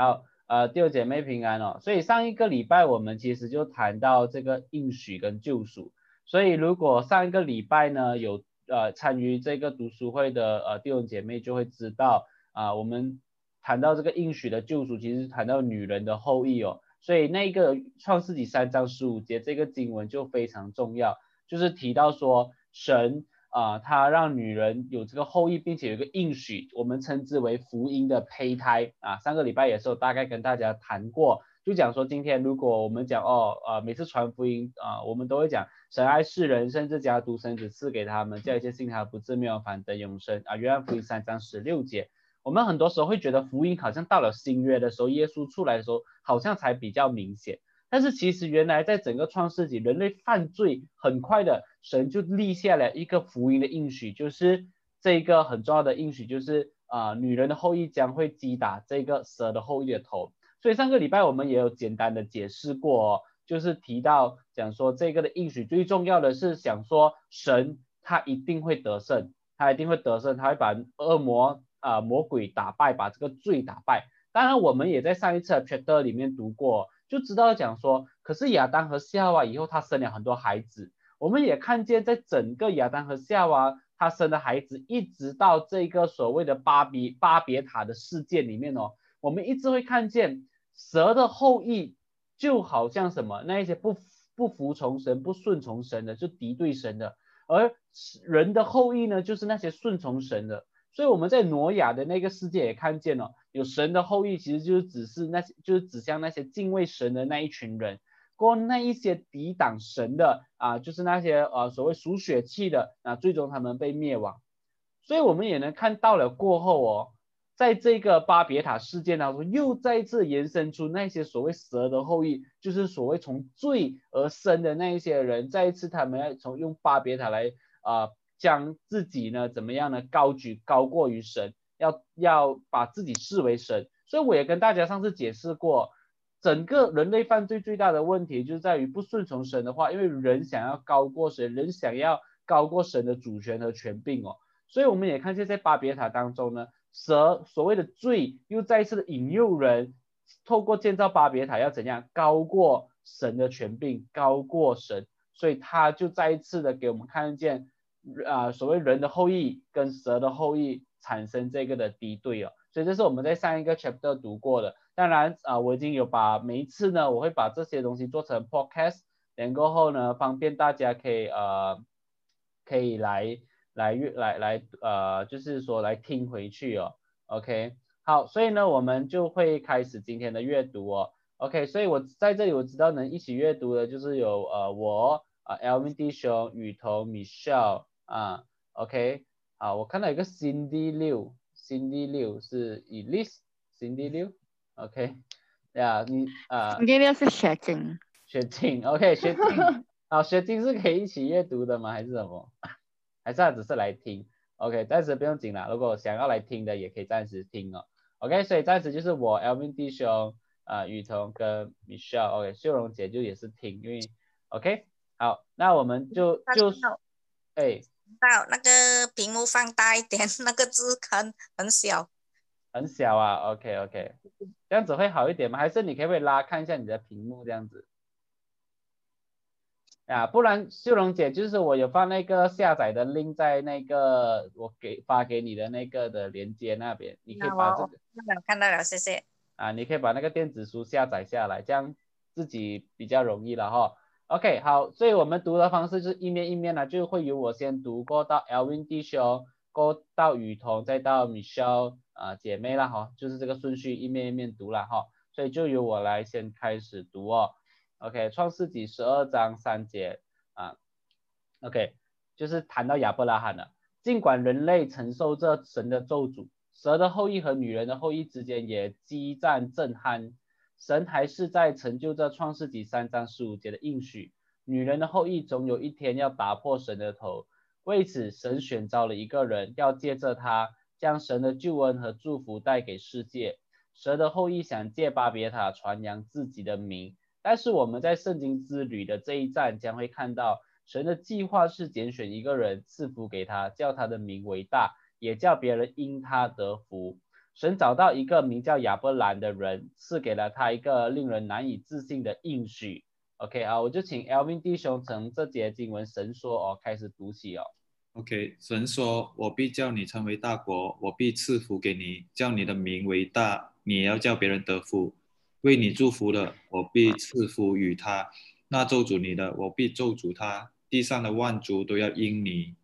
好，呃，弟兄姐妹平安哦。所以上一个礼拜我们其实就谈到这个应许跟救赎。所以如果上一个礼拜呢有呃参与这个读书会的呃弟兄姐妹就会知道啊，我们谈到这个应许的救赎，其实谈到女人的后裔哦。所以那个创世纪三章十五节这个经文就非常重要，就是提到说神。啊，他让女人有这个后裔，并且有一个应许，我们称之为福音的胚胎啊。上个礼拜也是有大概跟大家谈过，就讲说今天如果我们讲哦，呃，每次传福音啊，我们都会讲神爱世人，甚至将独生子赐给他们，叫一些信他不至灭亡，反得永生啊。约翰福音三章十六节，我们很多时候会觉得福音好像到了新约的时候，耶稣出来的时候，好像才比较明显。但是其实原来在整个创世纪，人类犯罪很快的，神就立下了一个福音的应许，就是这一个很重要的应许，就是啊，女人的后裔将会击打这个蛇的后裔的头。所以上个礼拜我们也有简单的解释过，就是提到讲说这个的应许最重要的是想说神他一定会得胜，他一定会得胜，他会把恶魔啊魔鬼打败，把这个罪打败。当然我们也在上一次的 chapter 里面读过。就知道讲说，可是亚当和夏娃以后他生了很多孩子，我们也看见在整个亚当和夏娃他生的孩子，一直到这个所谓的巴比巴别塔的事件里面哦，我们一直会看见蛇的后裔就好像什么那一些不不服从神、不顺从神的，就敌对神的，而人的后裔呢，就是那些顺从神的。所以我们在挪亚的那个世界也看见了。有神的后裔，其实就是只是那些，就是指向那些敬畏神的那一群人。过那一些抵挡神的啊，就是那些呃所谓属血气的啊，最终他们被灭亡。所以我们也能看到了过后哦，在这个巴别塔事件当中，又再次延伸出那些所谓蛇的后裔，就是所谓从罪而生的那一些人，再一次他们要从用巴别塔来啊，将自己呢怎么样呢高举高过于神。要要把自己视为神，所以我也跟大家上次解释过，整个人类犯罪最大的问题就是在于不顺从神的话，因为人想要高过神，人想要高过神的主权和权柄哦，所以我们也看见在巴别塔当中呢，蛇所谓的罪又再一次的引诱人，透过建造巴别塔要怎样高过神的权柄，高过神，所以他就再一次的给我们看见啊，所谓人的后裔跟蛇的后裔。产生这个的敌对哦，所以这是我们在上一个 chapter 读过的。当然啊，我已经有把每一次呢，我会把这些东西做成 podcast，然过后呢，方便大家可以呃，可以来来阅来来呃，就是说来听回去哦。OK，好，所以呢，我们就会开始今天的阅读哦。OK，所以我在这里我知道能一起阅读的就是有呃我啊 Elvin 弟兄、雨桐、Michelle 啊，OK。啊，我看到一个 Cindy 六，Cindy 六是 Elise，Cindy 六，OK，呀，你啊，Cindy 六是雪晶，雪晶，OK，雪晶，好，雪晶是可以一起阅读的吗？还是什么？还是他只是来听？OK，暂时不用紧了，如果想要来听的也可以暂时听哦。OK，所以暂时就是我 Elvin 弟兄啊，雨桐跟 Michelle，OK，秀荣姐就也是听，因为 OK，好，那我们就就哎。到那个屏幕放大一点，那个字很很小，很小啊。OK OK，这样子会好一点吗？还是你可以拉看一下你的屏幕这样子？啊，不然秀荣姐就是我有放那个下载的 link 在那个我给发给你的那个的连接那边，你可以把这个看到看到了，谢谢。啊，你可以把那个电子书下载下来，这样自己比较容易了哈。OK，好，所以我们读的方式就是一面一面呢，就会由我先读过到 Elvin 弟兄，过到雨桐，再到 Michelle 啊姐妹了哈，就是这个顺序一面一面读了哈，所以就由我来先开始读哦。OK，创世纪十二章三节啊，OK，就是谈到亚伯拉罕了。尽管人类承受着神的咒诅，蛇的后裔和女人的后裔之间也激战震撼。神还是在成就这创世纪三章十五节的应许，女人的后裔总有一天要打破神的头。为此，神选召了一个人，要借着他将神的救恩和祝福带给世界。蛇的后裔想借巴别塔传扬自己的名，但是我们在圣经之旅的这一站将会看到，神的计划是拣选一个人赐福给他，叫他的名为大，也叫别人因他得福。神找到一个名叫亚伯兰的人，赐给了他一个令人难以置信的应许。OK 啊，我就请 Elvin 弟兄从这节经文神说哦开始读起哦。OK，神说：“我必叫你成为大国，我必赐福给你，叫你的名为大，你也要叫别人得福。为你祝福的，我必赐福与他；那咒诅你的，我必咒诅他。地上的万族都要因你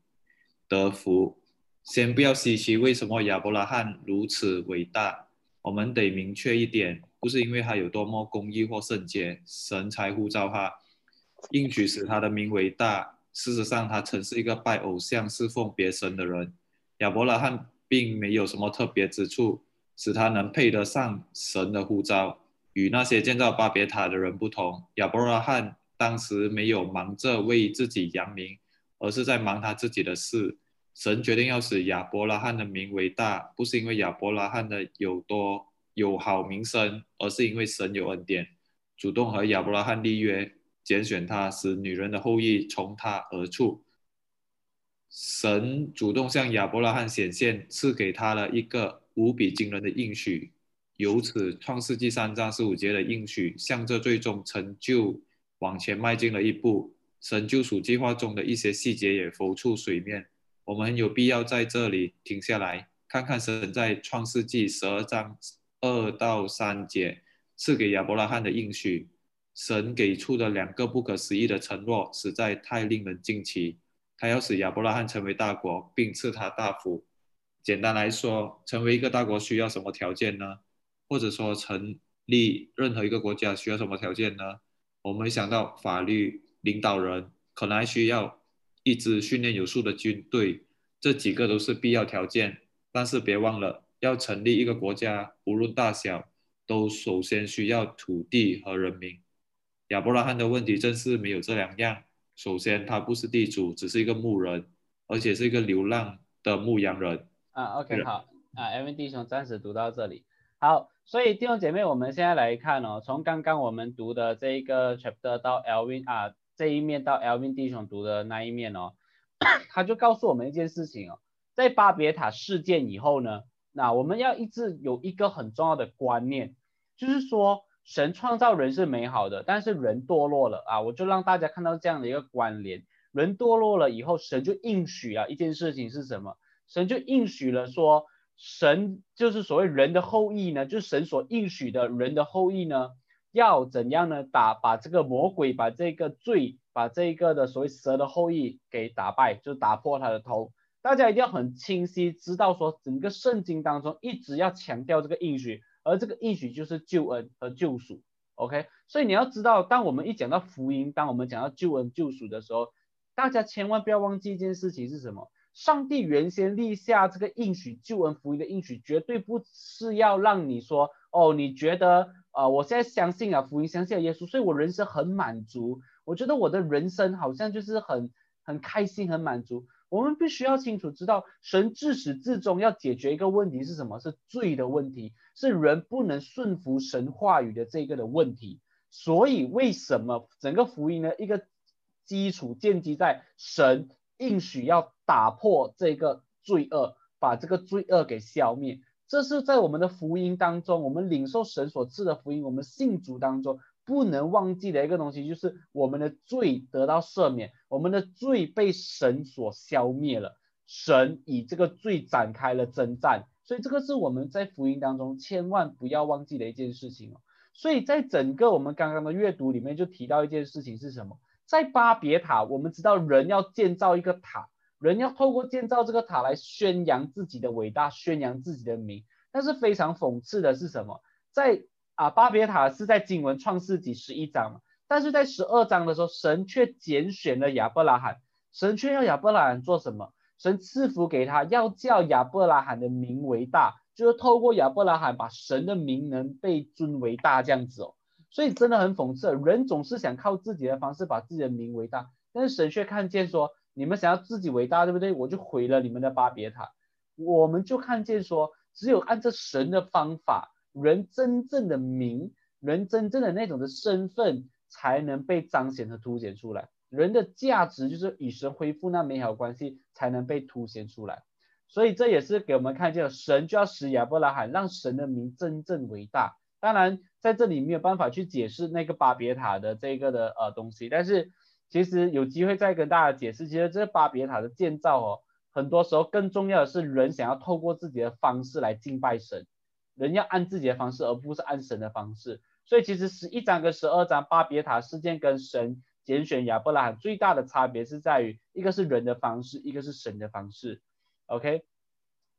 得福。”先不要稀奇，为什么亚伯拉罕如此伟大？我们得明确一点，不是因为他有多么公义或圣洁，神才呼召他，应许使他的名为大。事实上，他曾是一个拜偶像、侍奉别神的人。亚伯拉罕并没有什么特别之处，使他能配得上神的呼召。与那些建造巴别塔的人不同，亚伯拉罕当时没有忙着为自己扬名，而是在忙他自己的事。神决定要使亚伯拉罕的名为大，不是因为亚伯拉罕的有多有好名声，而是因为神有恩典，主动和亚伯拉罕立约，拣选他，使女人的后裔从他而出。神主动向亚伯拉罕显现，赐给他了一个无比惊人的应许。由此，创世纪三章十五节的应许，向着最终成就往前迈进了一步。神救赎计划中的一些细节也浮出水面。我们有必要在这里停下来，看看神在创世纪十二章二到三节赐给亚伯拉罕的应许。神给出的两个不可思议的承诺，实在太令人惊奇。他要使亚伯拉罕成为大国，并赐他大福。简单来说，成为一个大国需要什么条件呢？或者说，成立任何一个国家需要什么条件呢？我们想到法律、领导人，可能还需要。一支训练有素的军队，这几个都是必要条件。但是别忘了，要成立一个国家，无论大小，都首先需要土地和人民。亚伯拉罕的问题正是没有这两样。首先，他不是地主，只是一个牧人，而且是一个流浪的牧羊人。啊，OK，好，啊，Elvin 弟兄暂时读到这里。好，所以弟兄姐妹，我们现在来看哦，从刚刚我们读的这一个 chapter 到 Elvin 啊。这一面到 Elvin 弟兄读的那一面哦，他就告诉我们一件事情哦，在巴别塔事件以后呢，那我们要一直有一个很重要的观念，就是说神创造人是美好的，但是人堕落了啊，我就让大家看到这样的一个关联，人堕落了以后，神就应许啊一件事情是什么？神就应许了说，神就是所谓人的后裔呢，就是神所应许的人的后裔呢。要怎样呢？打把这个魔鬼，把这个罪，把这个的所谓蛇的后裔给打败，就打破他的头。大家一定要很清晰知道说，整个圣经当中一直要强调这个应许，而这个应许就是救恩和救赎。OK，所以你要知道，当我们一讲到福音，当我们讲到救恩救赎的时候，大家千万不要忘记一件事情是什么？上帝原先立下这个应许救恩福音的应许，绝对不是要让你说，哦，你觉得。啊，我现在相信啊，福音相信了耶稣，所以我人生很满足。我觉得我的人生好像就是很很开心、很满足。我们必须要清楚知道，神自始至终要解决一个问题是什么？是罪的问题，是人不能顺服神话语的这个的问题。所以为什么整个福音呢？一个基础建基在神应许要打破这个罪恶，把这个罪恶给消灭。这是在我们的福音当中，我们领受神所赐的福音，我们信主当中不能忘记的一个东西，就是我们的罪得到赦免，我们的罪被神所消灭了，神以这个罪展开了征战，所以这个是我们在福音当中千万不要忘记的一件事情哦。所以在整个我们刚刚的阅读里面就提到一件事情是什么？在巴别塔，我们知道人要建造一个塔。人要透过建造这个塔来宣扬自己的伟大，宣扬自己的名。但是非常讽刺的是什么？在啊巴别塔是在经文创世纪十一章嘛，但是在十二章的时候，神却拣选了亚伯拉罕。神却要亚伯拉罕做什么？神赐福给他，要叫亚伯拉罕的名为大，就是透过亚伯拉罕把神的名能被尊为大这样子哦。所以真的很讽刺，人总是想靠自己的方式把自己的名为大，但是神却看见说。你们想要自己伟大，对不对？我就毁了你们的巴别塔。我们就看见说，只有按照神的方法，人真正的名，人真正的那种的身份，才能被彰显和凸显出来。人的价值就是与神恢复那美好关系，才能被凸显出来。所以这也是给我们看见，神就要使亚伯拉罕让神的名真正伟大。当然，在这里没有办法去解释那个巴别塔的这个的呃东西，但是其实有机会再跟大家解释。其实这巴别塔的建造哦，很多时候更重要的是人想要透过自己的方式来敬拜神，人要按自己的方式，而不是按神的方式。所以其实十一章跟十二章巴别塔事件跟神拣选亚伯拉罕最大的差别是在于，一个是人的方式，一个是神的方式。OK，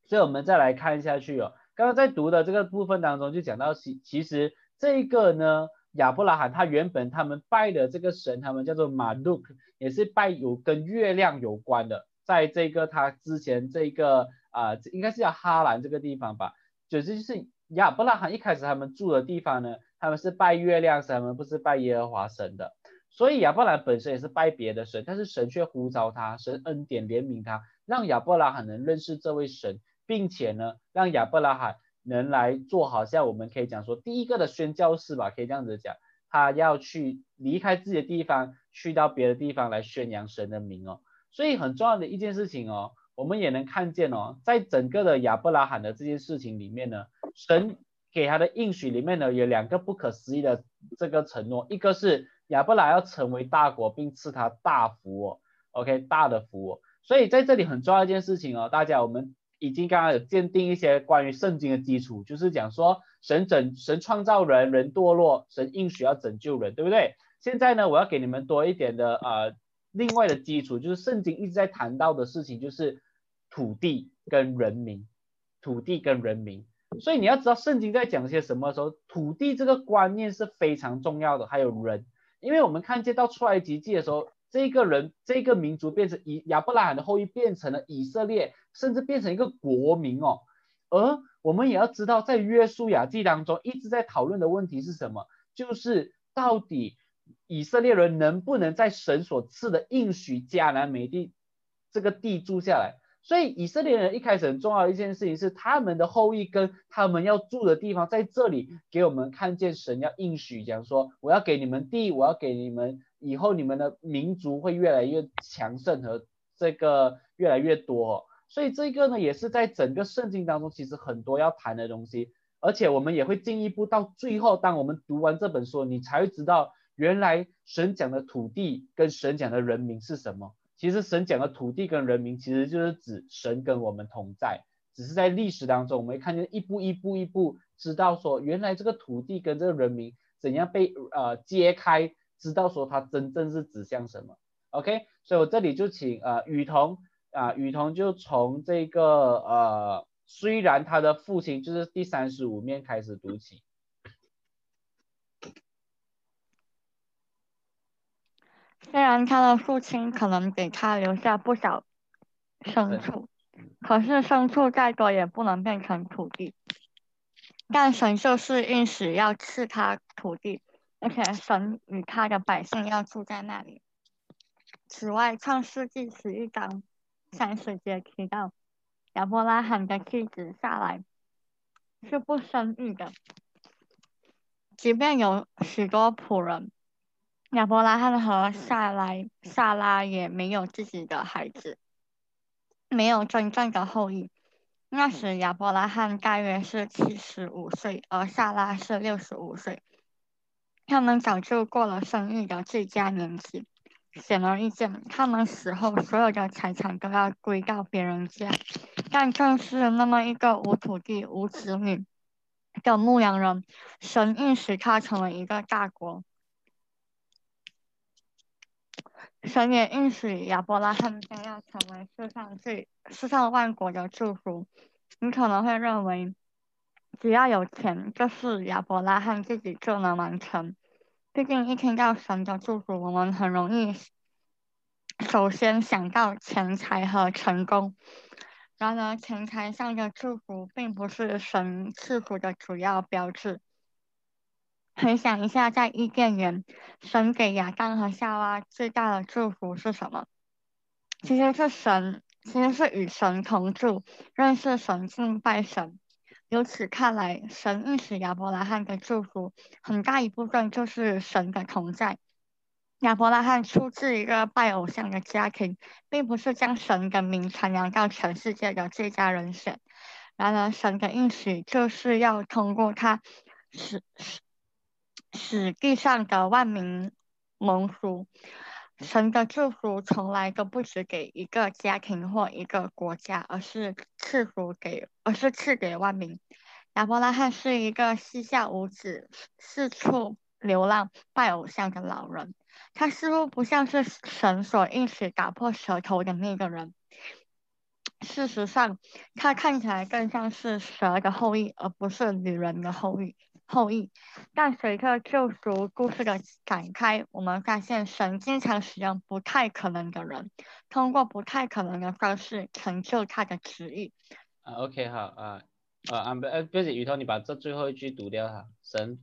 所以我们再来看下去哦。刚刚在读的这个部分当中就讲到，其其实这个呢，亚伯拉罕他原本他们拜的这个神，他们叫做马路克，也是拜有跟月亮有关的。在这个他之前这个啊，应该是叫哈兰这个地方吧，就是就是亚伯拉罕一开始他们住的地方呢，他们是拜月亮神，他们不是拜耶和华神的。所以亚伯拉罕本身也是拜别的神，但是神却呼召他，神恩典怜悯他，让亚伯拉罕能认识这位神。并且呢，让亚伯拉罕能来做，好像我们可以讲说第一个的宣教士吧，可以这样子讲，他要去离开自己的地方，去到别的地方来宣扬神的名哦。所以很重要的一件事情哦，我们也能看见哦，在整个的亚伯拉罕的这件事情里面呢，神给他的应许里面呢，有两个不可思议的这个承诺，一个是亚伯拉要成为大国，并赐他大福哦，OK，大的福哦。所以在这里很重要一件事情哦，大家我们。已经刚刚有鉴定一些关于圣经的基础，就是讲说神拯神创造人，人堕落，神应许要拯救人，对不对？现在呢，我要给你们多一点的呃另外的基础，就是圣经一直在谈到的事情，就是土地跟人民，土地跟人民。所以你要知道圣经在讲些什么时候，土地这个观念是非常重要的，还有人，因为我们看见到出埃及记的时候。这个人，这个民族变成以亚伯拉罕的后裔，变成了以色列，甚至变成一个国民哦。而我们也要知道，在约书亚记当中，一直在讨论的问题是什么？就是到底以色列人能不能在神所赐的应许迦南美地这个地住下来？所以以色列人一开始很重要的一件事情是，他们的后裔跟他们要住的地方在这里，给我们看见神要应许，讲说我要给你们地，我要给你们。以后你们的民族会越来越强盛和这个越来越多，所以这个呢也是在整个圣经当中其实很多要谈的东西，而且我们也会进一步到最后，当我们读完这本书，你才会知道原来神讲的土地跟神讲的人民是什么。其实神讲的土地跟人民其实就是指神跟我们同在，只是在历史当中我们看见一步一步一步知道说原来这个土地跟这个人民怎样被呃揭开。知道说它真正是指向什么，OK，所以我这里就请呃雨桐啊雨桐就从这个呃虽然他的父亲就是第三十五面开始读起。虽然他的父亲可能给他留下不少牲畜，可是牲畜再多也不能变成土地，但神就是应许要赐他土地。而且神与他的百姓要住在那里。此外，《创世纪》十一章三十节提到，亚伯拉罕的妻子萨来是不生育的。即便有许多仆人，亚伯拉罕和萨来、萨拉也没有自己的孩子，没有真正的后裔。那时，亚伯拉罕大约是七十五岁，而萨拉是六十五岁。他们早就过了生育的最佳年纪，显而易见，他们死后所有的财产都要归到别人家。但正是那么一个无土地、无子女的牧羊人，神应许他成为一个大国。神也应许亚伯拉罕将要成为世上最、世上万国的祝福。你可能会认为。只要有钱，就是亚伯拉罕自己就能完成。毕竟一听到神的祝福，我们很容易首先想到钱财和成功。然而，钱财上的祝福并不是神赐福的主要标志。回想一下，在伊甸园，神给亚当和夏娃最大的祝福是什么？其实是神，其实是与神同住，认识神，敬拜神。由此看来，神应许亚伯拉罕的祝福很大一部分就是神的同在。亚伯拉罕出自一个拜偶像的家庭，并不是将神的名传扬到全世界的最佳人选。然而，神的应许就是要通过他使使使地上的万民蒙福。神的祝福从来都不只给一个家庭或一个国家，而是赐福给，而是赐给万民。亚伯拉罕是一个膝下无子、四处流浪拜偶像的老人。他似乎不像是神所应许打破舌头的那个人。事实上，他看起来更像是蛇的后裔，而不是女人的后裔。后裔。但随着救赎故事的展开，我们发现神经常使用不太可能的人，通过不太可能的方式成就他的旨意。啊，OK，好啊，啊，不，呃，不是雨桐，你把这最后一句读掉哈，神。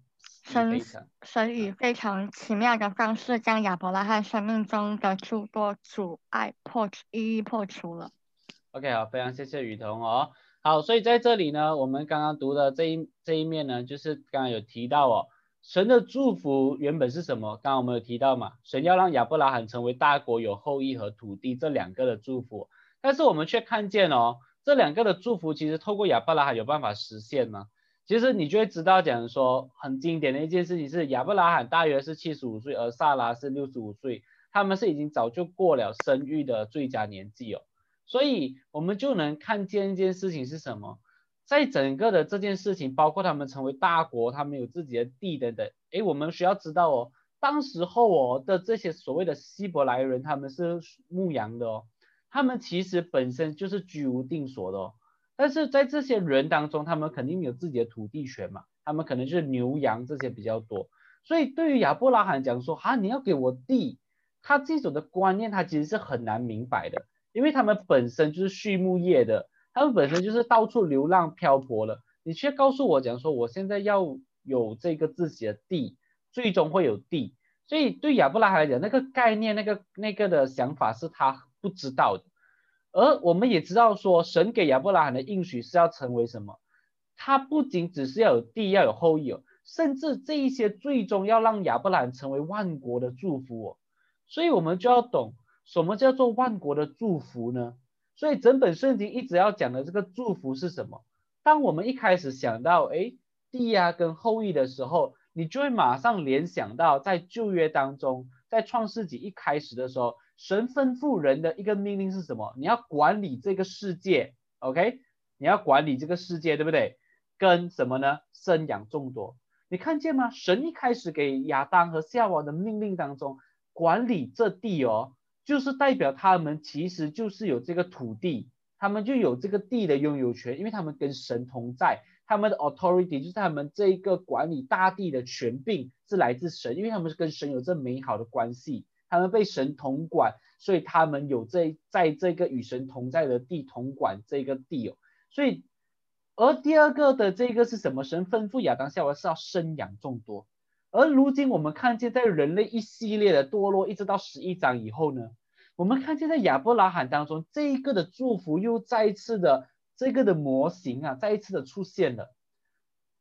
神神以非常奇妙的方式，将亚伯拉罕生命中的诸多阻碍破一一破除了。OK，好，非常谢谢雨桐哦。好，所以在这里呢，我们刚刚读的这一这一面呢，就是刚刚有提到哦，神的祝福原本是什么？刚刚我们有提到嘛，神要让亚伯拉罕成为大国，有后裔和土地这两个的祝福，但是我们却看见哦，这两个的祝福其实透过亚伯拉罕有办法实现吗？其实你就会知道，讲说很经典的一件事情是亚伯拉罕大约是七十五岁，而萨拉是六十五岁，他们是已经早就过了生育的最佳年纪哦。所以我们就能看见一件事情是什么，在整个的这件事情，包括他们成为大国，他们有自己的地等等，诶，我们需要知道哦，当时候哦的这些所谓的希伯来人，他们是牧羊的哦，他们其实本身就是居无定所的哦。但是在这些人当中，他们肯定有自己的土地权嘛，他们可能就是牛羊这些比较多，所以对于亚伯拉罕讲说，哈，你要给我地，他这种的观念他其实是很难明白的，因为他们本身就是畜牧业的，他们本身就是到处流浪漂泊了，你却告诉我讲说，我现在要有这个自己的地，最终会有地，所以对亚伯拉罕来讲，那个概念，那个那个的想法是他不知道的。而我们也知道说，神给亚伯拉罕的应许是要成为什么？他不仅只是要有地，要有后裔哦，甚至这一些最终要让亚伯拉罕成为万国的祝福哦。所以我们就要懂什么叫做万国的祝福呢？所以整本圣经一直要讲的这个祝福是什么？当我们一开始想到哎地呀跟后裔的时候，你就会马上联想到在旧约当中，在创世纪一开始的时候。神吩咐人的一个命令是什么？你要管理这个世界，OK？你要管理这个世界，对不对？跟什么呢？生养众多。你看见吗？神一开始给亚当和夏娃的命令当中，管理这地哦，就是代表他们其实就是有这个土地，他们就有这个地的拥有权，因为他们跟神同在，他们的 authority 就是他们这一个管理大地的权柄是来自神，因为他们是跟神有这美好的关系。他们被神统管，所以他们有这在这个与神同在的地统管这个地哦。所以，而第二个的这个是什么？神吩咐亚当夏娃是要生养众多。而如今我们看见，在人类一系列的堕落，一直到十一章以后呢，我们看见在亚伯拉罕当中，这一个的祝福又再一次的这个的模型啊，再一次的出现了。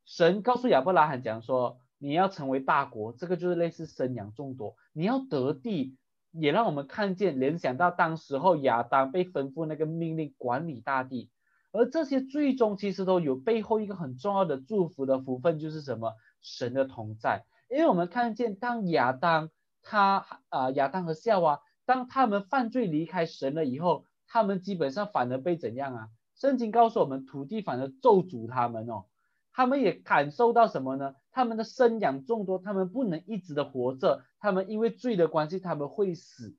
神告诉亚伯拉罕讲说。你要成为大国，这个就是类似生养众多。你要得地，也让我们看见联想到当时候亚当被吩咐那个命令管理大地，而这些最终其实都有背后一个很重要的祝福的福分，就是什么？神的同在。因为我们看见当亚当他啊亚当和夏娃当他们犯罪离开神了以后，他们基本上反而被怎样啊？圣经告诉我们，土地反而咒诅他们哦。他们也感受到什么呢？他们的生养众多，他们不能一直的活着，他们因为罪的关系，他们会死。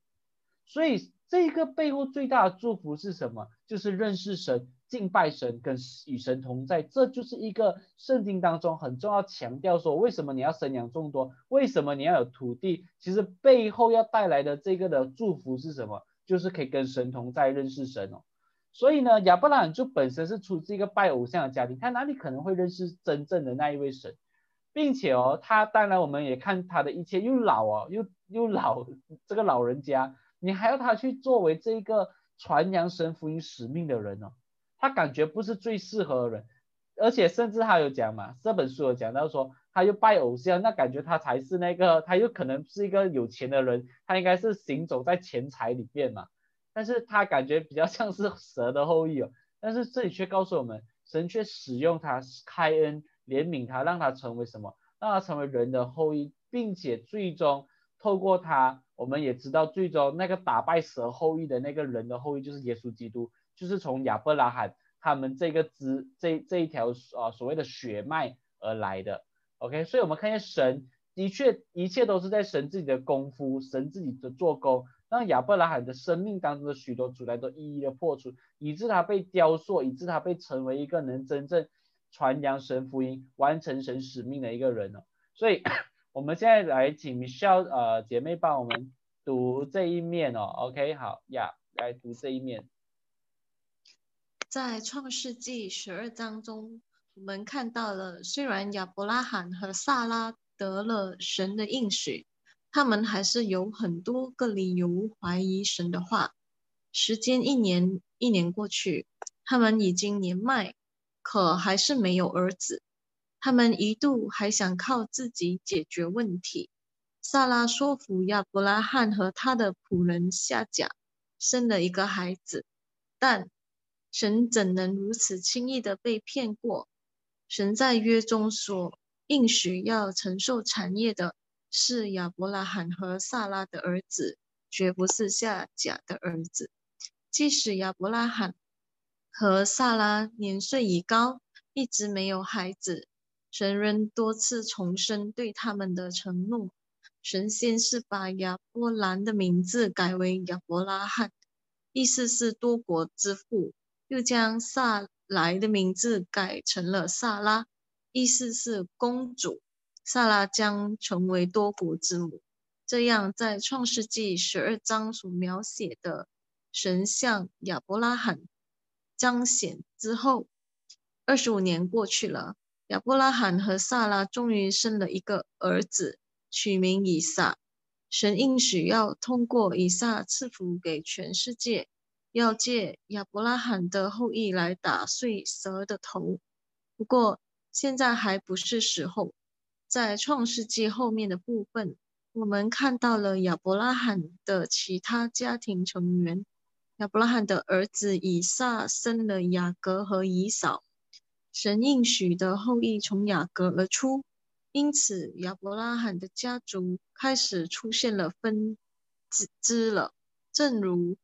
所以这个背后最大的祝福是什么？就是认识神、敬拜神、跟与神同在。这就是一个圣经当中很重要强调说，为什么你要生养众多？为什么你要有土地？其实背后要带来的这个的祝福是什么？就是可以跟神同在，认识神哦。所以呢，亚伯拉罕就本身是出自一个拜偶像的家庭，他哪里可能会认识真正的那一位神，并且哦，他当然我们也看他的一切又老哦，又又老这个老人家，你还要他去作为这个传扬神福音使命的人哦，他感觉不是最适合的人，而且甚至他有讲嘛，这本书有讲到说，他又拜偶像，那感觉他才是那个，他又可能是一个有钱的人，他应该是行走在钱财里面嘛。但是他感觉比较像是蛇的后裔哦。但是这里却告诉我们，神却使用他开恩怜悯他，让他成为什么？让他成为人的后裔，并且最终透过他，我们也知道最终那个打败蛇后裔的那个人的后裔就是耶稣基督，就是从亚伯拉罕他们这个支这这一条啊所谓的血脉而来的。OK，所以我们看见神的确一切都是在神自己的功夫，神自己的做工。让亚伯拉罕的生命当中的许多阻碍都一一的破除，以致他被雕塑，以致他被成为一个能真正传扬神福音、完成神使命的一个人了。所以，我们现在来请 Michelle 呃姐妹帮我们读这一面哦。OK，好呀，来读这一面。在创世纪十二章中，我们看到了，虽然亚伯拉罕和萨拉得了神的应许。他们还是有很多个理由怀疑神的话。时间一年一年过去，他们已经年迈，可还是没有儿子。他们一度还想靠自己解决问题。萨拉说服亚伯拉罕和他的仆人夏甲生了一个孩子，但神怎能如此轻易的被骗过？神在约中所应许要承受产业的。是亚伯拉罕和萨拉的儿子，绝不是夏甲的儿子。即使亚伯拉罕和萨拉年岁已高，一直没有孩子，神仍多次重申对他们的承诺。神先是把亚伯兰的名字改为亚伯拉罕，意思是多国之父；又将萨莱的名字改成了萨拉，意思是公主。萨拉将成为多国之母，这样在创世纪十二章所描写的神像亚伯拉罕彰显之后，二十五年过去了，亚伯拉罕和萨拉终于生了一个儿子，取名以撒。神应许要通过以撒赐福给全世界，要借亚伯拉罕的后裔来打碎蛇的头。不过现在还不是时候。在创世纪后面的部分，我们看到了亚伯拉罕的其他家庭成员。亚伯拉罕的儿子以撒生了雅各和以扫，神应许的后裔从雅各而出，因此亚伯拉罕的家族开始出现了分支了。正如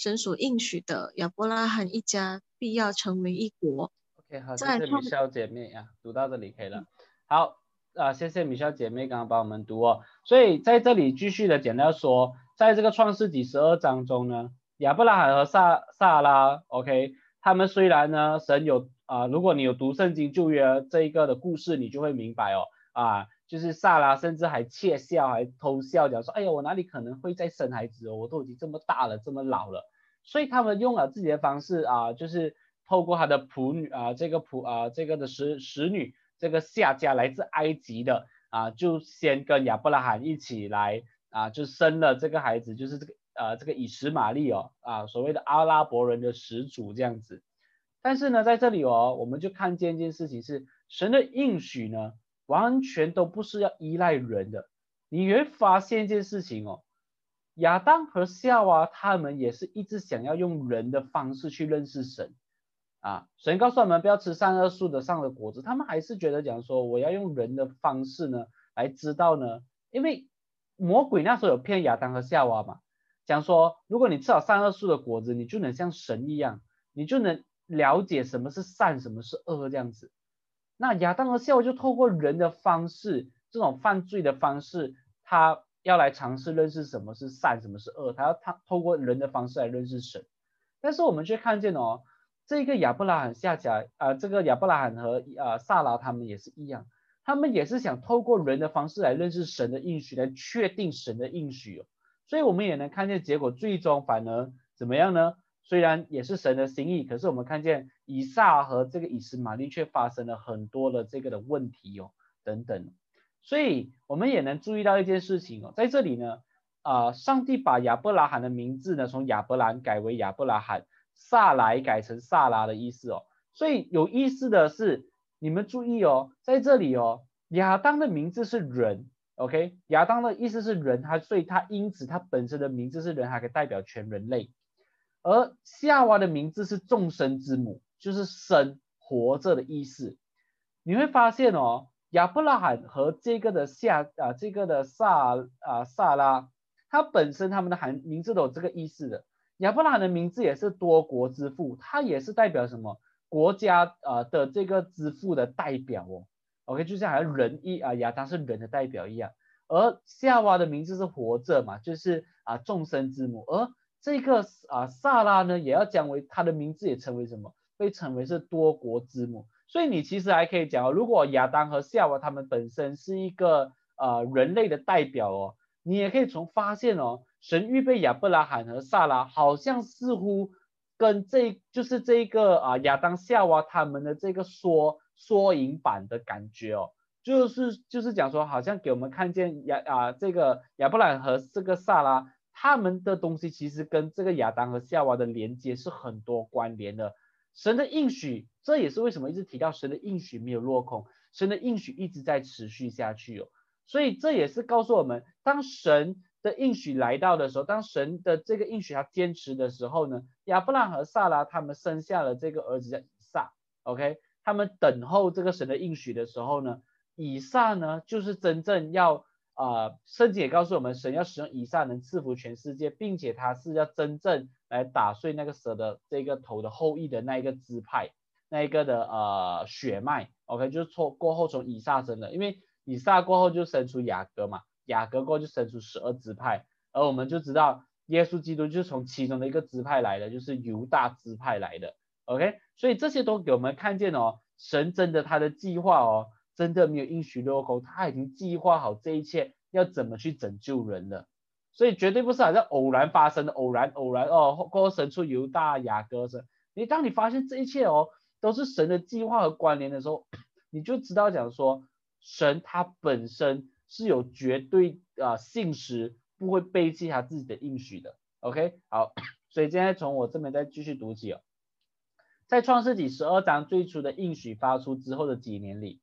神所应许的，亚伯拉罕一家必要成为一国。OK，好，谢谢米肖姐妹呀，读到这里可以了。好。啊，谢谢米肖姐妹刚刚帮我们读哦。所以在这里继续的简单说，在这个创世纪十二章中呢，亚伯拉罕和萨萨拉，OK，他们虽然呢，神有啊，如果你有读圣经旧约这一个的故事，你就会明白哦，啊，就是萨拉甚至还窃笑，还偷笑，讲说，哎呀，我哪里可能会再生孩子哦，我都已经这么大了，这么老了。所以他们用了自己的方式啊，就是透过他的仆女啊，这个仆啊，这个的使使女。这个夏家来自埃及的啊，就先跟亚伯拉罕一起来啊，就生了这个孩子，就是这个呃这个以实玛利哦啊，所谓的阿拉伯人的始祖这样子。但是呢，在这里哦，我们就看见一件事情是，神的应许呢，完全都不是要依赖人的。你会发现一件事情哦，亚当和夏娃他们也是一直想要用人的方式去认识神。啊，神告诉我们不要吃善恶树的上的果子，他们还是觉得讲说我要用人的方式呢来知道呢，因为魔鬼那时候有骗亚当和夏娃嘛，讲说如果你吃了善恶树的果子，你就能像神一样，你就能了解什么是善，什么是恶这样子。那亚当和夏娃就透过人的方式，这种犯罪的方式，他要来尝试认识什么是善，什么是恶，他要他透过人的方式来认识神。但是我们却看见哦。这个亚伯拉罕下甲啊，这个亚伯拉罕和啊萨拉他们也是一样，他们也是想透过人的方式来认识神的应许，来确定神的应许哦。所以我们也能看见结果，最终反而怎么样呢？虽然也是神的心意，可是我们看见以撒和这个以实玛利却发生了很多的这个的问题哦，等等。所以我们也能注意到一件事情哦，在这里呢，啊，上帝把亚伯拉罕的名字呢从亚伯兰改为亚伯拉罕。萨来改成萨拉的意思哦，所以有意思的是，你们注意哦，在这里哦，亚当的名字是人，OK，亚当的意思是人，他所以他因此他本身的名字是人，还可以代表全人类。而夏娃的名字是众生之母，就是生活着的意思。你会发现哦，亚伯拉罕和这个的夏啊，这个的萨啊萨拉，他本身他们的含名字都有这个意思的。亚伯拉罕的名字也是多国之父，他也是代表什么国家啊的这个之父的代表哦。OK，就像好像人一啊亚当是人的代表一样，而夏娃的名字是活着嘛，就是啊众生之母，而这个啊萨拉呢也要讲为他的名字也成为什么，被称为是多国之母。所以你其实还可以讲哦，如果亚当和夏娃他们本身是一个呃人类的代表哦，你也可以从发现哦。神预备亚伯拉罕和萨拉，好像似乎跟这就是这个啊亚当夏娃他们的这个缩缩影版的感觉哦，就是就是讲说，好像给我们看见亚啊这个亚伯拉罕和这个萨拉他们的东西，其实跟这个亚当和夏娃的连接是很多关联的。神的应许，这也是为什么一直提到神的应许没有落空，神的应许一直在持续下去哦。所以这也是告诉我们，当神。的应许来到的时候，当神的这个应许他坚持的时候呢，亚伯拉和萨拉他们生下了这个儿子叫以撒，OK，他们等候这个神的应许的时候呢，以撒呢就是真正要啊，圣经也告诉我们，神要使用以撒能赐福全世界，并且他是要真正来打碎那个蛇的这个头的后裔的那一个支派，那一个的呃血脉，OK，就是从过后从以撒生的，因为以撒过后就生出雅各嘛。雅各过后就生出十二支派，而我们就知道耶稣基督就是从其中的一个支派来的，就是犹大支派来的。OK，所以这些都给我们看见哦，神真的他的计划哦，真的没有应许落空，他已经计划好这一切要怎么去拯救人了，所以绝对不是好像偶然发生的，偶然偶然哦，过后生出犹大雅各神。你当你发现这一切哦都是神的计划和关联的时候，你就知道讲说神他本身。是有绝对啊信实，不会背弃他自己的应许的。OK，好，所以现在从我这边再继续读起哦。在创世纪十二章最初的应许发出之后的几年里，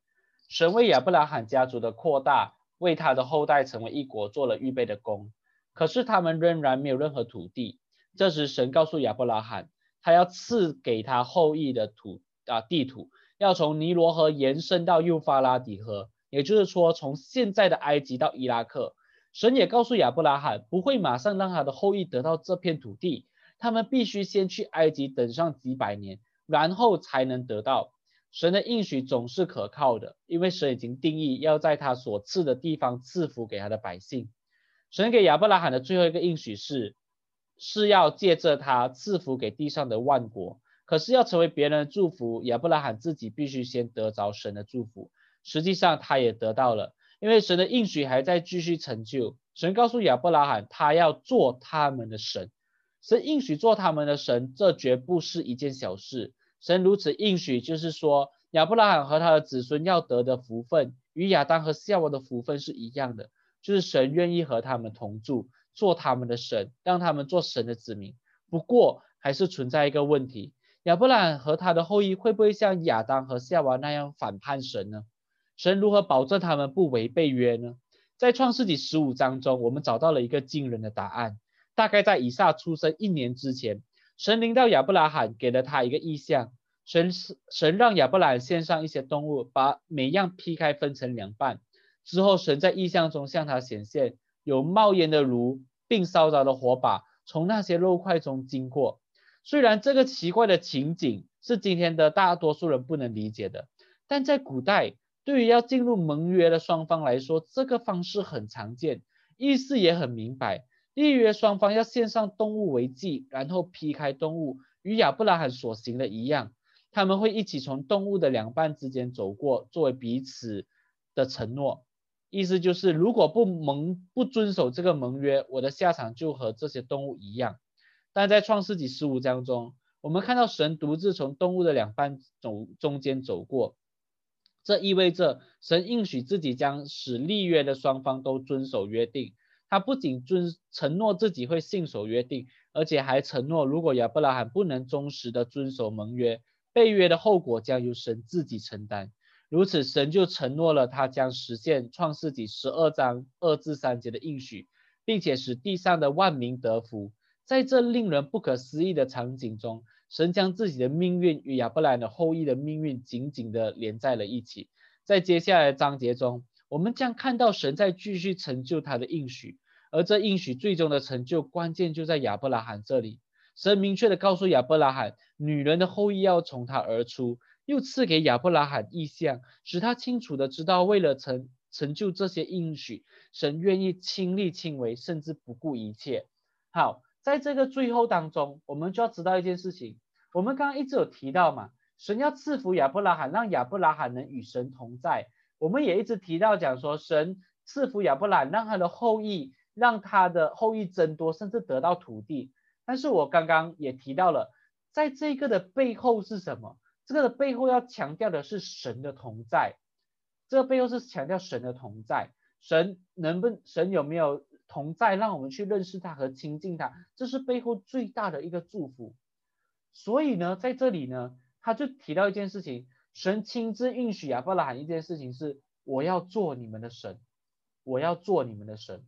神为亚伯拉罕家族的扩大，为他的后代成为一国做了预备的功。可是他们仍然没有任何土地。这时神告诉亚伯拉罕，他要赐给他后裔的土啊地土，要从尼罗河延伸到幼发拉底河。也就是说，从现在的埃及到伊拉克，神也告诉亚伯拉罕，不会马上让他的后裔得到这片土地，他们必须先去埃及等上几百年，然后才能得到。神的应许总是可靠的，因为神已经定义要在他所赐的地方赐福给他的百姓。神给亚伯拉罕的最后一个应许是，是要借着他赐福给地上的万国。可是要成为别人的祝福，亚伯拉罕自己必须先得着神的祝福。实际上他也得到了，因为神的应许还在继续成就。神告诉亚伯拉罕，他要做他们的神。神应许做他们的神，这绝不是一件小事。神如此应许，就是说亚伯拉罕和他的子孙要得的福分，与亚当和夏娃的福分是一样的，就是神愿意和他们同住，做他们的神，让他们做神的子民。不过还是存在一个问题：亚伯拉罕和他的后裔会不会像亚当和夏娃那样反叛神呢？神如何保证他们不违背约呢？在创世纪十五章中，我们找到了一个惊人的答案。大概在以撒出生一年之前，神临到亚伯拉罕，给了他一个意象。神神让亚伯拉罕献上一些动物，把每样劈开分成两半。之后，神在意象中向他显现，有冒烟的炉，并烧着的火把从那些肉块中经过。虽然这个奇怪的情景是今天的大多数人不能理解的，但在古代。对于要进入盟约的双方来说，这个方式很常见，意思也很明白。立约双方要献上动物为祭，然后劈开动物，与亚伯拉罕所行的一样，他们会一起从动物的两半之间走过，作为彼此的承诺。意思就是，如果不盟不遵守这个盟约，我的下场就和这些动物一样。但在创世纪十五章中，我们看到神独自从动物的两半走中间走过。这意味着神应许自己将使立约的双方都遵守约定。他不仅遵承诺自己会信守约定，而且还承诺，如果亚伯拉罕不能忠实的遵守盟约，被约的后果将由神自己承担。如此，神就承诺了，他将实现创世纪十二章二至三节的应许，并且使地上的万民得福。在这令人不可思议的场景中，神将自己的命运与亚伯兰的后裔的命运紧紧的连在了一起。在接下来章节中，我们将看到神在继续成就他的应许，而这应许最终的成就关键就在亚伯拉罕这里。神明确的告诉亚伯拉罕，女人的后裔要从他而出。又赐给亚伯拉罕意象，使他清楚的知道，为了成成就这些应许，神愿意亲力亲为，甚至不顾一切。好，在这个最后当中，我们就要知道一件事情。我们刚刚一直有提到嘛，神要赐福亚伯拉罕，让亚伯拉罕能与神同在。我们也一直提到讲说，神赐福亚伯拉，让他的后裔，让他的后裔增多，甚至得到土地。但是我刚刚也提到了，在这个的背后是什么？这个的背后要强调的是神的同在，这个背后是强调神的同在，神能不神有没有同在，让我们去认识他和亲近他，这是背后最大的一个祝福。所以呢，在这里呢，他就提到一件事情，神亲自允许亚伯拉罕一件事情是，我要做你们的神，我要做你们的神。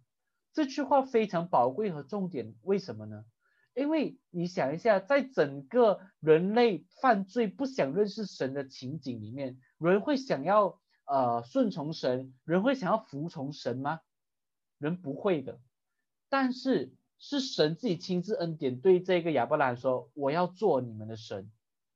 这句话非常宝贵和重点，为什么呢？因为你想一下，在整个人类犯罪不想认识神的情景里面，人会想要呃顺从神，人会想要服从神吗？人不会的。但是是神自己亲自恩典对这个亚伯兰说：“我要做你们的神，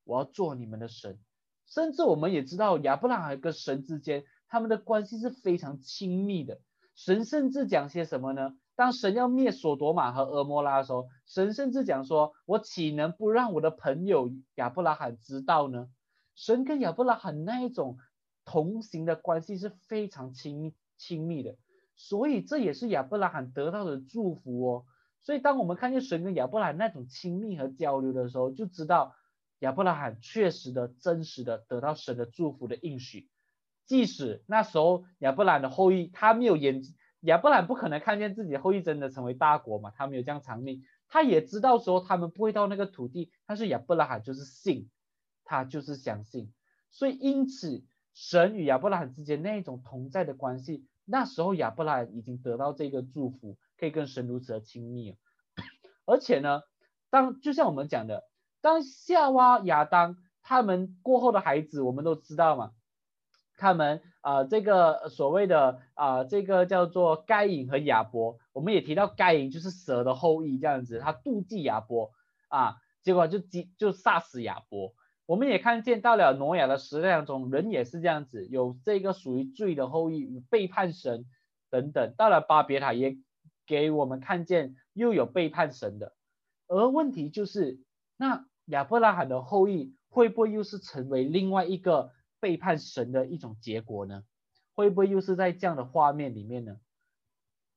我要做你们的神。”甚至我们也知道亚伯拉罕跟神之间他们的关系是非常亲密的。神甚至讲些什么呢？当神要灭索多玛和俄摩拉的时候，神甚至讲说：“我岂能不让我的朋友亚伯拉罕知道呢？”神跟亚伯拉罕那一种同行的关系是非常亲密亲密的，所以这也是亚伯拉罕得到的祝福哦。所以当我们看见神跟亚伯拉罕那种亲密和交流的时候，就知道亚伯拉罕确实的真实的得到神的祝福的应许，即使那时候亚伯拉罕的后裔他没有眼。亚伯兰不可能看见自己后裔真的成为大国嘛？他没有这样长命，他也知道说他们不会到那个土地。但是亚伯拉罕就是信，他就是相信，所以因此神与亚伯拉罕之间那一种同在的关系，那时候亚伯拉罕已经得到这个祝福，可以跟神如此的亲密。而且呢，当就像我们讲的，当夏娃、亚当他们过后的孩子，我们都知道嘛。他们啊，这个所谓的啊，这个叫做该隐和亚伯，我们也提到该隐就是蛇的后裔这样子，他妒忌亚伯啊，结果就击就杀死亚伯。我们也看见到了挪亚的时代当中，人也是这样子，有这个属于罪的后裔背叛神等等。到了巴别塔也给我们看见又有背叛神的，而问题就是那亚伯拉罕的后裔会不会又是成为另外一个？背叛神的一种结果呢？会不会又是在这样的画面里面呢？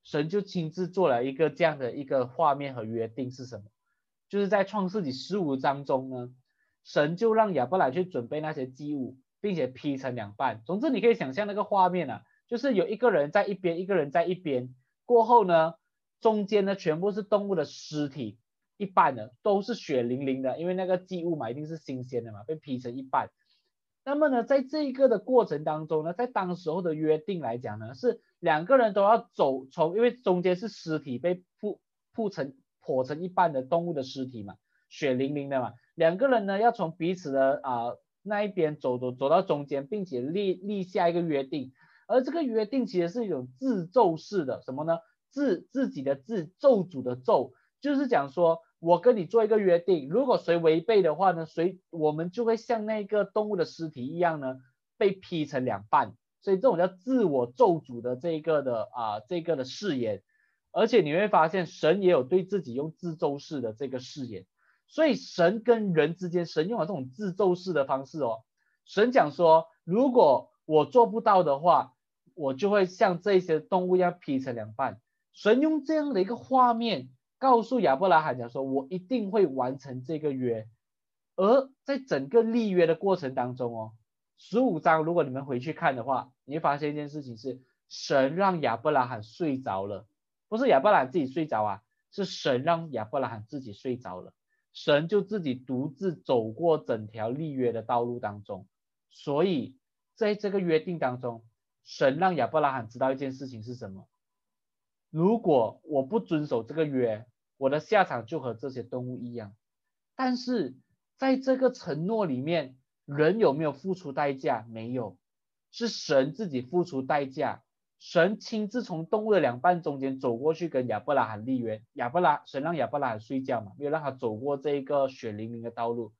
神就亲自做了一个这样的一个画面和约定是什么？就是在创世纪十五章中呢，神就让亚伯拉去准备那些祭物，并且劈成两半。总之你可以想象那个画面啊，就是有一个人在一边，一个人在一边。过后呢，中间呢全部是动物的尸体，一半呢都是血淋淋的，因为那个祭物嘛一定是新鲜的嘛，被劈成一半。那么呢，在这一个的过程当中呢，在当时候的约定来讲呢，是两个人都要走从，因为中间是尸体被铺铺成破成一半的动物的尸体嘛，血淋淋的嘛，两个人呢要从彼此的啊那一边走走走到中间，并且立立下一个约定，而这个约定其实是一种自咒式的，什么呢？自自己的自咒诅的咒，就是讲说。我跟你做一个约定，如果谁违背的话呢，谁我们就会像那个动物的尸体一样呢，被劈成两半。所以这种叫自我咒诅的这个的啊，这个的誓言。而且你会发现，神也有对自己用自咒式的这个誓言。所以神跟人之间，神用了这种自咒式的方式哦。神讲说，如果我做不到的话，我就会像这些动物一样劈成两半。神用这样的一个画面。告诉亚伯拉罕讲说，我一定会完成这个约。而在整个立约的过程当中哦，十五章如果你们回去看的话，你会发现一件事情是，神让亚伯拉罕睡着了，不是亚伯拉罕自己睡着啊，是神让亚伯拉罕自己睡着了，神就自己独自走过整条立约的道路当中。所以在这个约定当中，神让亚伯拉罕知道一件事情是什么？如果我不遵守这个约，我的下场就和这些动物一样。但是在这个承诺里面，人有没有付出代价？没有，是神自己付出代价。神亲自从动物的两半中间走过去，跟亚伯拉罕立约。亚伯拉神让亚伯拉罕睡觉嘛，没有让他走过这个血淋淋的道路。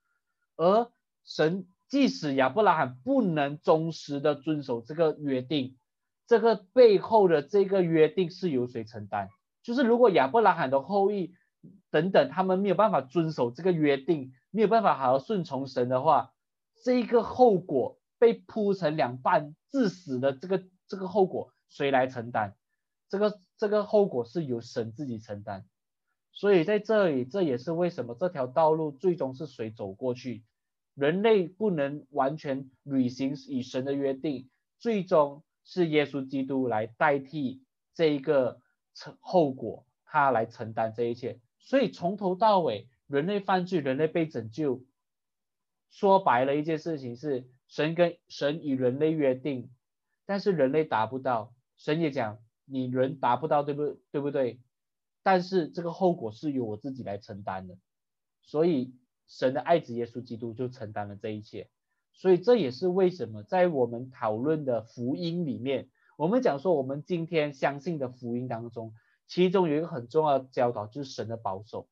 而神即使亚伯拉罕不能忠实的遵守这个约定，这个背后的这个约定是由谁承担？就是如果亚伯拉罕的后裔等等他们没有办法遵守这个约定，没有办法好好顺从神的话，这个后果被铺成两半致死的这个这个后果。谁来承担？这个这个后果是由神自己承担，所以在这里，这也是为什么这条道路最终是谁走过去？人类不能完全履行与神的约定，最终是耶稣基督来代替这一个承后果，他来承担这一切。所以从头到尾，人类犯罪，人类被拯救，说白了一件事情是神跟神与人类约定，但是人类达不到。神也讲，你人达不到，对不对不对？但是这个后果是由我自己来承担的，所以神的爱子耶稣基督就承担了这一切。所以这也是为什么在我们讨论的福音里面，我们讲说我们今天相信的福音当中，其中有一个很重要的教导就是神的保守。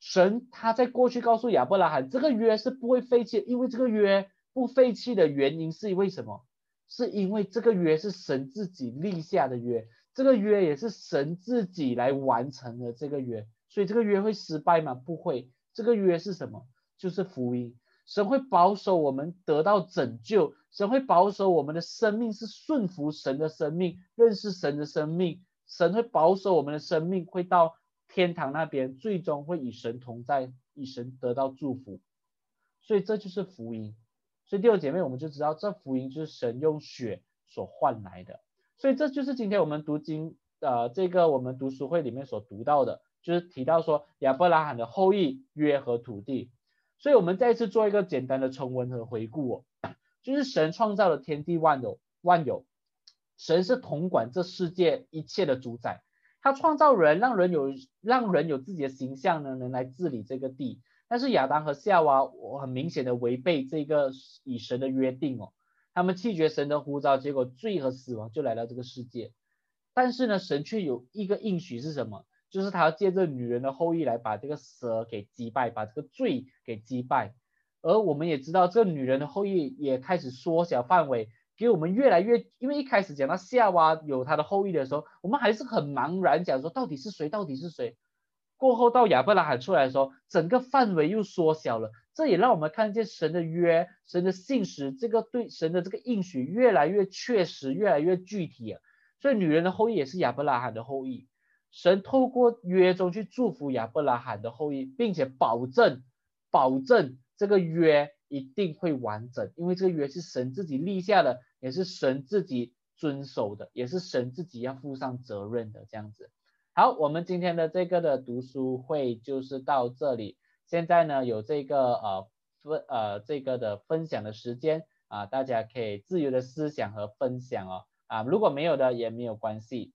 神他在过去告诉亚伯拉罕，这个约是不会废弃，因为这个约不废弃的原因是为什么？是因为这个约是神自己立下的约，这个约也是神自己来完成的这个约，所以这个约会失败吗？不会。这个约是什么？就是福音。神会保守我们得到拯救，神会保守我们的生命是顺服神的生命，认识神的生命。神会保守我们的生命会到天堂那边，最终会与神同在，与神得到祝福。所以这就是福音。所以弟兄姐妹，我们就知道这福音就是神用血所换来的。所以这就是今天我们读经，呃，这个我们读书会里面所读到的，就是提到说亚伯拉罕的后裔约和土地。所以我们再一次做一个简单的重温和回顾哦，就是神创造了天地万有万有，神是统管这世界一切的主宰，他创造人，让人有让人有自己的形象呢，能来治理这个地。但是亚当和夏娃，我很明显的违背这个以神的约定哦，他们拒绝神的呼召，结果罪和死亡就来到这个世界。但是呢，神却有一个应许是什么？就是他要借着女人的后裔来把这个蛇给击败，把这个罪给击败。而我们也知道，这个女人的后裔也开始缩小范围，给我们越来越，因为一开始讲到夏娃有她的后裔的时候，我们还是很茫然，讲说到底是谁，到底是谁。过后到亚伯拉罕出来的时候，整个范围又缩小了。这也让我们看见神的约、神的信实，这个对神的这个应许越来越确实、越来越具体了。所以女人的后裔也是亚伯拉罕的后裔。神透过约中去祝福亚伯拉罕的后裔，并且保证、保证这个约一定会完整，因为这个约是神自己立下的，也是神自己遵守的，也是神自己要负上责任的这样子。好，我们今天的这个的读书会就是到这里。现在呢，有这个呃分呃这个的分享的时间啊，大家可以自由的思想和分享哦啊，如果没有的也没有关系